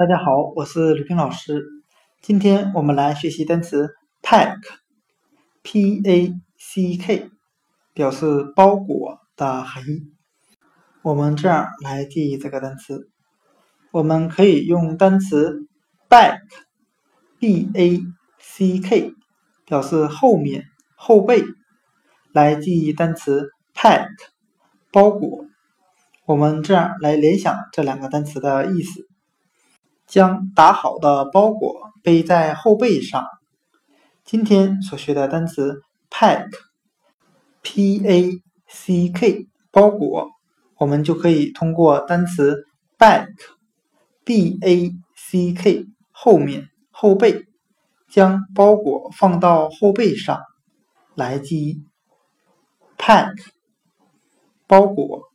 大家好，我是吕平老师。今天我们来学习单词 pack，p a c k，表示包裹的含义。我们这样来记忆这个单词，我们可以用单词 back，b a c k，表示后面、后背，来记忆单词 pack，包裹。我们这样来联想这两个单词的意思：将打好的包裹背在后背上。今天所学的单词 pack，p a c k，包裹，我们就可以通过单词 back，b a c k，后面、后背，将包裹放到后背上来记 pack，包裹。